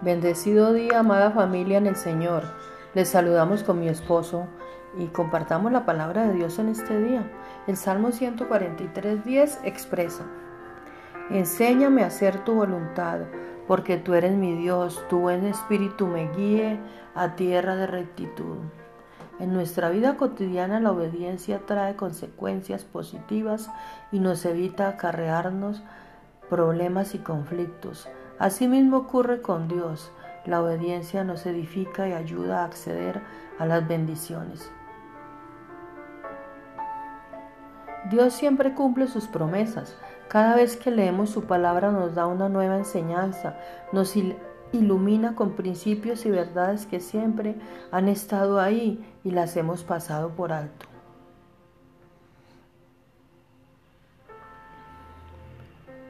Bendecido día, amada familia en el Señor. Les saludamos con mi esposo y compartamos la palabra de Dios en este día. El Salmo 143.10 expresa, Enséñame a hacer tu voluntad, porque tú eres mi Dios, tu buen espíritu me guíe a tierra de rectitud. En nuestra vida cotidiana la obediencia trae consecuencias positivas y nos evita acarrearnos problemas y conflictos. Asimismo ocurre con Dios. La obediencia nos edifica y ayuda a acceder a las bendiciones. Dios siempre cumple sus promesas. Cada vez que leemos su palabra nos da una nueva enseñanza, nos ilumina con principios y verdades que siempre han estado ahí y las hemos pasado por alto.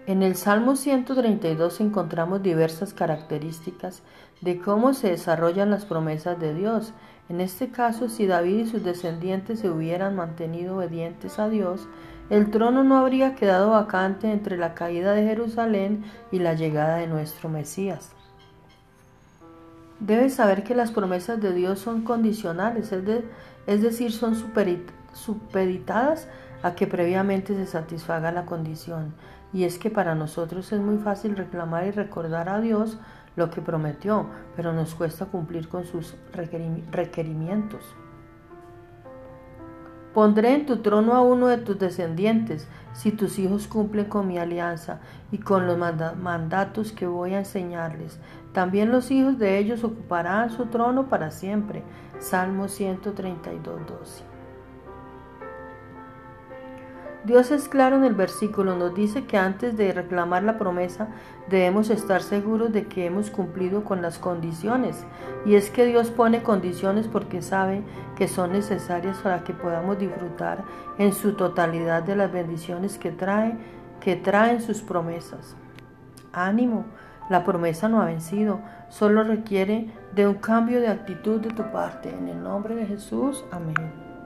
En el Salmo 132 encontramos diversas características de cómo se desarrollan las promesas de Dios. En este caso, si David y sus descendientes se hubieran mantenido obedientes a Dios, el trono no habría quedado vacante entre la caída de Jerusalén y la llegada de nuestro Mesías. Debes saber que las promesas de Dios son condicionales, es, decir, son supeditadas a que previamente se satisfaga la condición. Y es que para nosotros es muy fácil reclamar y recordar a Dios lo que prometió, pero nos cuesta cumplir con sus requerimientos. Pondré en tu trono a uno de tus descendientes, si tus hijos cumplen con mi alianza y con los mandatos que voy a enseñarles. También los hijos de ellos ocuparán su trono para siempre. Salmo 132, 12. Dios es claro en el versículo, nos dice que antes de reclamar la promesa debemos estar seguros de que hemos cumplido con las condiciones. Y es que Dios pone condiciones porque sabe que son necesarias para que podamos disfrutar en su totalidad de las bendiciones que trae, que traen sus promesas. Ánimo, la promesa no ha vencido, solo requiere de un cambio de actitud de tu parte. En el nombre de Jesús, amén.